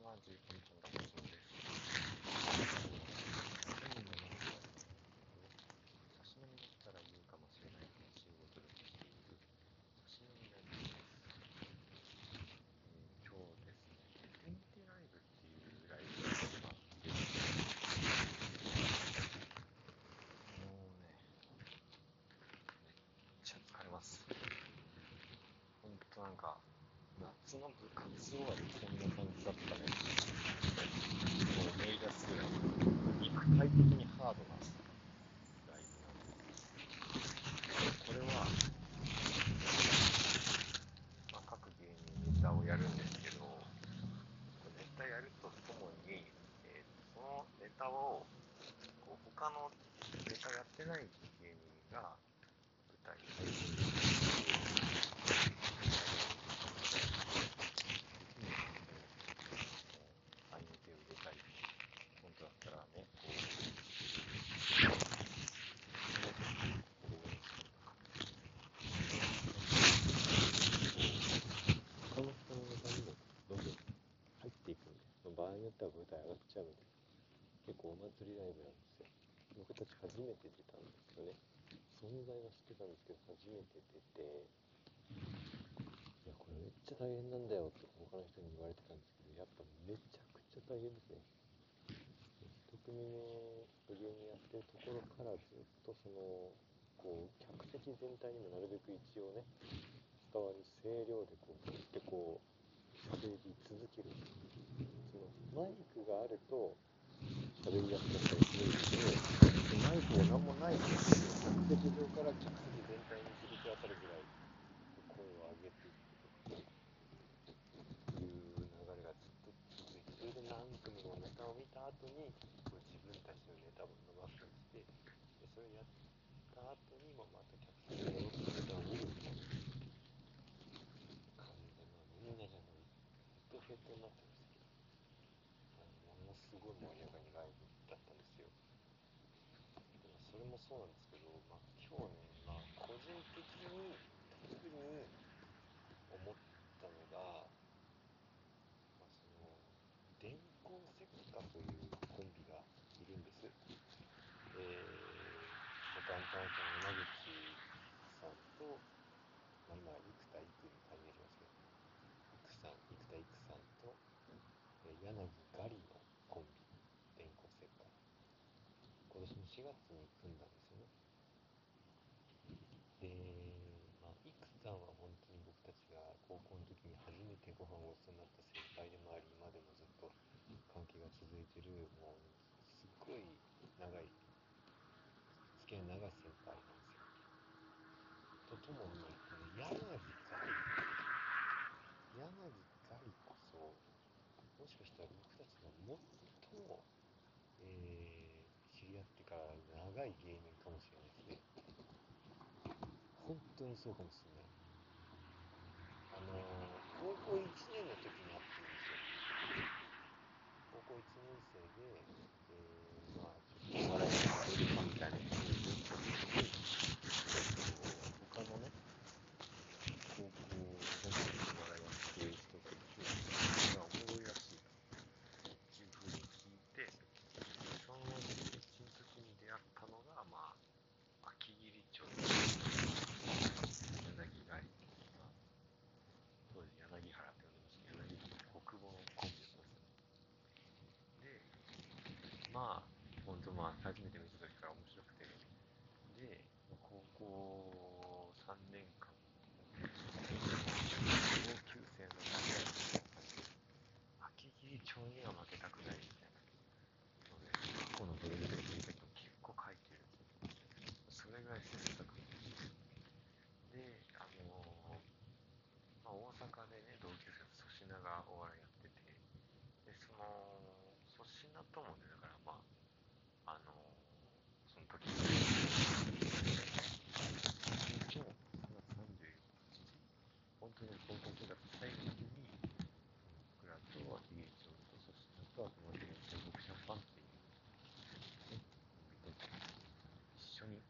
まま十分ちゃん。がもちろん。です。何人の中で差し飲みだったら言うかもしれない編集を努力している差し飲みライブです。えー今日ですね、テンテライブっていうライブがあって、もうね、めっちゃ疲れます。ほん。となん。か、夏の部活終わりこんな感じだったね。もう思い出すぐらい、肉体的にハードなライブなんです。これは、まあ、各芸人ネタをやるんですけど、ネタやるとともに、えーそのネタをこう他のネタやってない芸人が舞台に配信して合いの手を入れたり、本当だったらね、こう、応援したりとか、他の人のネタにもどんどん入っていくんで、場合によっては舞台上がっちゃうんで、結構お祭りライブなんですよ。僕たち初めて出たんですよね。存在は知ってたんですけど、初めて出て、いや、これめっちゃ大変なんだよって他の人に言われてたんですけど、やっぱめちゃくちゃ大変ですね。一組目芸人やってるところからずっとその、こう、客席全体にもなるべく一応ね、伝わる声量でこう、ずっとこう、喋り続ける。そのマイクがあると喋りやすかったりするんですけど、マイクが何もないんですよ。客席上から客席全体に響き渡るぐらい声を上げていくっていう流れがずっと続いて、それで何組もネタを見た後に、自分たちのネタを伸ばすようにして、それをやった後にもまた客席に戻ってネタを見るみたいな感じで、まあみんなじゃない、ヘトヘトになってましたけど。あのものすごい盛り上がりのライブだったんですよ。でもそれもそうなんですけど、まあ、今日ね、まあ、個人的に特に思ったのが、まあ、その電光石火というコンビがいるんです。えー、ダンタンさんの山口さんと、まあ、今、生田育に改名しますけど、育さん、生田育さんと、えー柳ガリのコンビ、電光石火。今年の4月に組んだんですよね。で、まあ、育さんは本当に僕たちが高校の時に初めてご飯をごちそうになった先輩でもあり、今でもずっと関係が続いてる、もう、すっごい長い、付き合いの長い先輩なんですよ。とともに、柳ガリこそ、もしかしたら僕たちが最も、えー、知り合ってから長い芸人かもしれないですね。本当にそうかもしれない。あのー、高校1年の時に会ってるんですよ。高校1年生で、えー、まあ、ちょっとお笑いに入るかみたいなことを言って他のね、高校本当にお笑いやってる人がいて、それがおもろいらしいっていうふうに聞いて、その時の時に出会ったのが、まあ、秋切町の柳ガリ、まあ、当時柳原って呼んでましたけど、柳国語のコンビだったんですよ。で、まあ、本当まあ、初めて見た時から面白くて、で、高校3年間、同級生の中で、秋切町には負けたくないみたいな。ので、過去のブログで見た人結構書いてる。それぐらい切磋琢磨で、あのまあ、大阪でね、同級生と粗品がお笑いやってて、で、その、粗品ともね、だからまあ、あのその時、3月31日、本当に高校生活最後の日に、僕らと秋切町と粗品と、あともう一人、中国シャンパンっていう、ね、一緒に、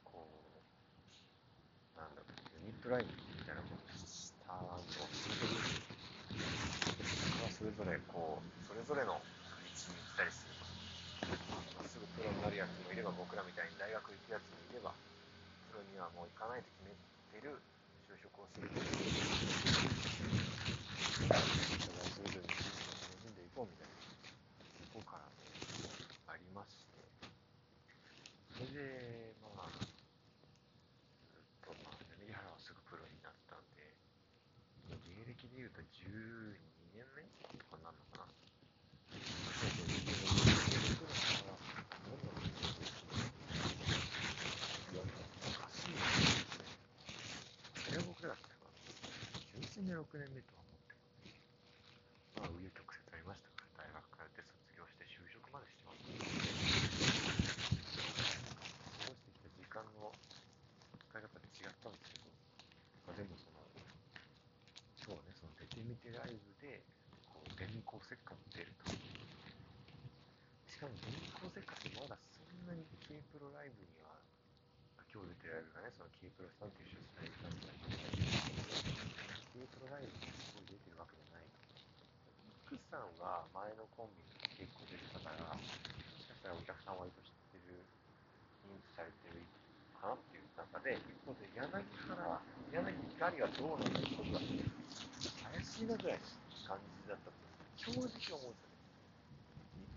こう、なんだろう、ユニットライブみたいなことしたのを続けるんですよ。それはそれぞれぞれの道に行ったりするとすぐプロになるやつもいれば僕らみたいに大学行くやつもいればプロにはもう行かないと決めてる就職をする人もいるそれぞれに人生を楽しんでいこうみたいなとこからねありましてそれでまあずっとまあ柳原はすぐプロになったんで芸歴でいうと12年目とかなのかな。そうそう12年目ぐらいかなそれは僕らったら純粋に6年目とは思ってますまあ紆余曲折ありましたから大学からで卒業して就職までしてます過ごしてきた時間の使い方で違ったんですけど、まあ、でもそのそうねその出てライブでこう電光石火も出ると。しかも電光石火ってまだそんなに K プロライブには今日出てるライブがね。その K プロさんっていう主催さんだけど K プロライブにすごい出てるわけじゃない。クさんは前のコンビに結構出てたからもしかしたらお客さん割と知ってる認知されてるかなっていう中で一方で柳原柳ガリはどうなのか僕は怪しいなぐらいの感じだったと正直思うんですよね。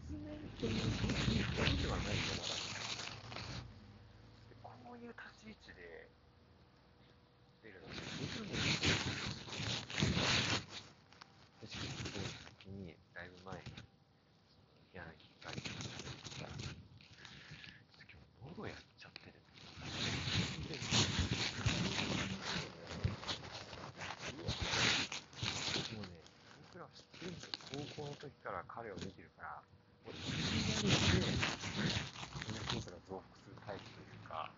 実名というそういうではないとまだ。でこういう立ち位置で出るのって十分確かにすごい先にだいぶ前に柳ガリがったら、ちょっと今日喉やっちゃってて、もうね、僕らは知ってるんですよ。高校の時から彼を見てるから、もういきなりで、僕ら増幅するタイプというか、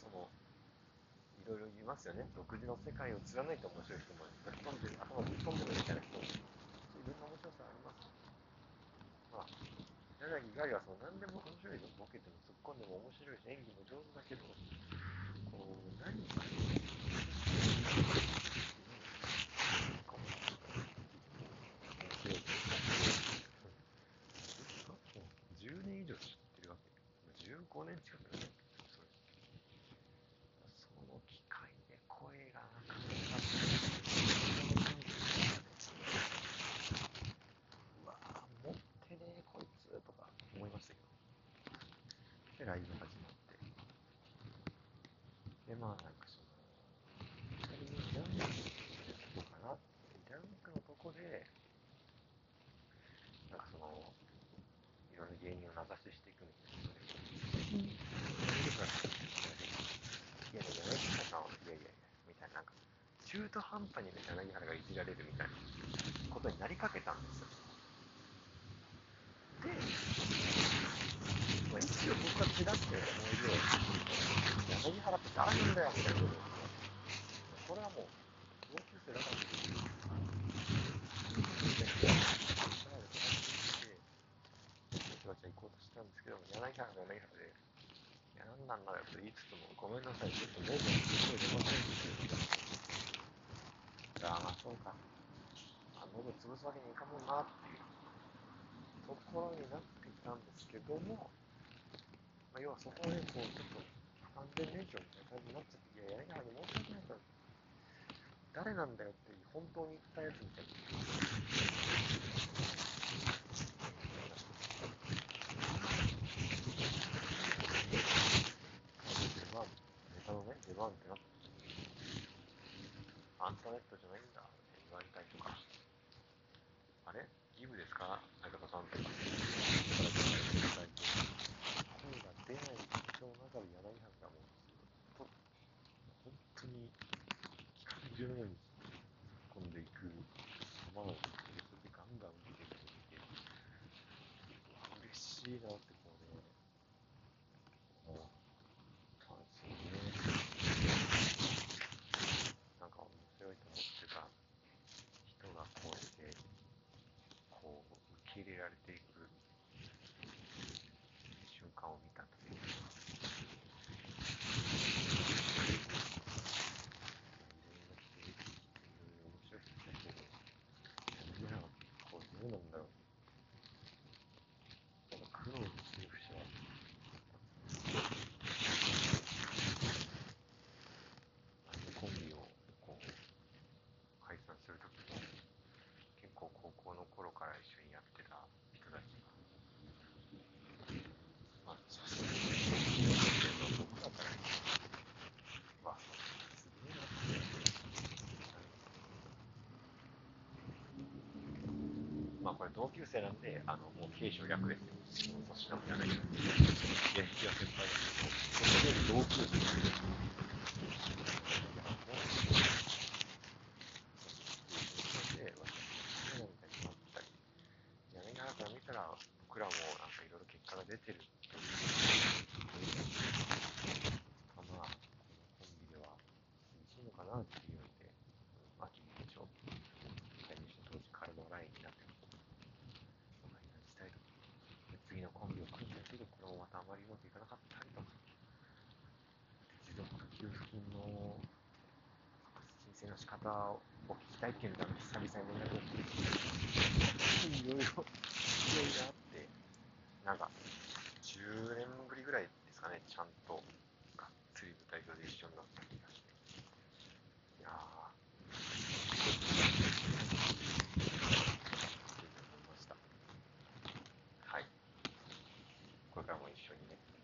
その、いろいろ言いますよね。独自の世界を貫いて面白い人も、ぶっ飛んでる、頭ぶっ飛んでるみたいな人も、いろんな面白さあります。まあ、柳ガリはその何でも面白いのボケても突っ込んでも面白いし演技も上手だけどこう何かこう面白いもう10年以上知ってるわけ15年近くだねそれその機会で声がなかなかうわぁ持ってねえこいつとか思いましたけどでライブ始まってでまあなんかその仮にジャンクのとこかなジャンクのとこでなんかそのいろんな芸人を名指ししていくんですけどねいやいや、柳原さんは、いやいやいや、みたいな、なんか、中途半端に柳原がいじられるみたいなことになりかけたんですよ。で、まあ、一応僕は手出して思いを、柳原って誰なんだよ、みたいなことこれはもう、同級生だからですよ。わちゃ行こうとしたんですけども、柳原が柳原で、いや、なんなんだよと言いつつも、ごめんなさい、ちょっと喉にすごい出ませんでしたああ、そうか。あ、喉潰すわけにいかんもんなっていうところになってきたんですけども、あ、要はそこでこう、ちょっと不完全燃焼みたいな感じになっちゃって、いや、柳原に申し訳ないから、誰なんだよって本当に言ったやつみたいな。ネタのね、出番ってなった時に、アンタネットじゃないんだって言われたりとか、あれギブですか相方さんとか、言われたり声が出ない状況の中で柳原がもうずっと、本当に、機関銃のように突っ込んでいく様を見て、それでガンガン受けてるのを見て、嬉しいなってこうね、思ったんですよね。なんか面白いと思ってた人がこうして、こう、受け入れられていく瞬間を見たというか、いろいろな人いろいろ面白い人いたけど、みんながこうどうなんだろうするときも、結構高校の頃から一緒にやってた人たちが、まあ、写真の僕らからは、すげえなってまあこれ同級生なんで、あの、もう軽症略ですよ。粗品もやない。いや、いや先輩ですけど、そこで同級生ですで、私なんかになったり、やりながら見たら、僕らもなんかいろいろ結果が出てる話し方を聞きたいっていうのが久々に連絡が来て、いろいろ、いろいろあって、なんか、10年ぶりぐらいですかね、ちゃんと、がっつり舞台上で一緒になった気がして。いやはい。これからも一緒にね。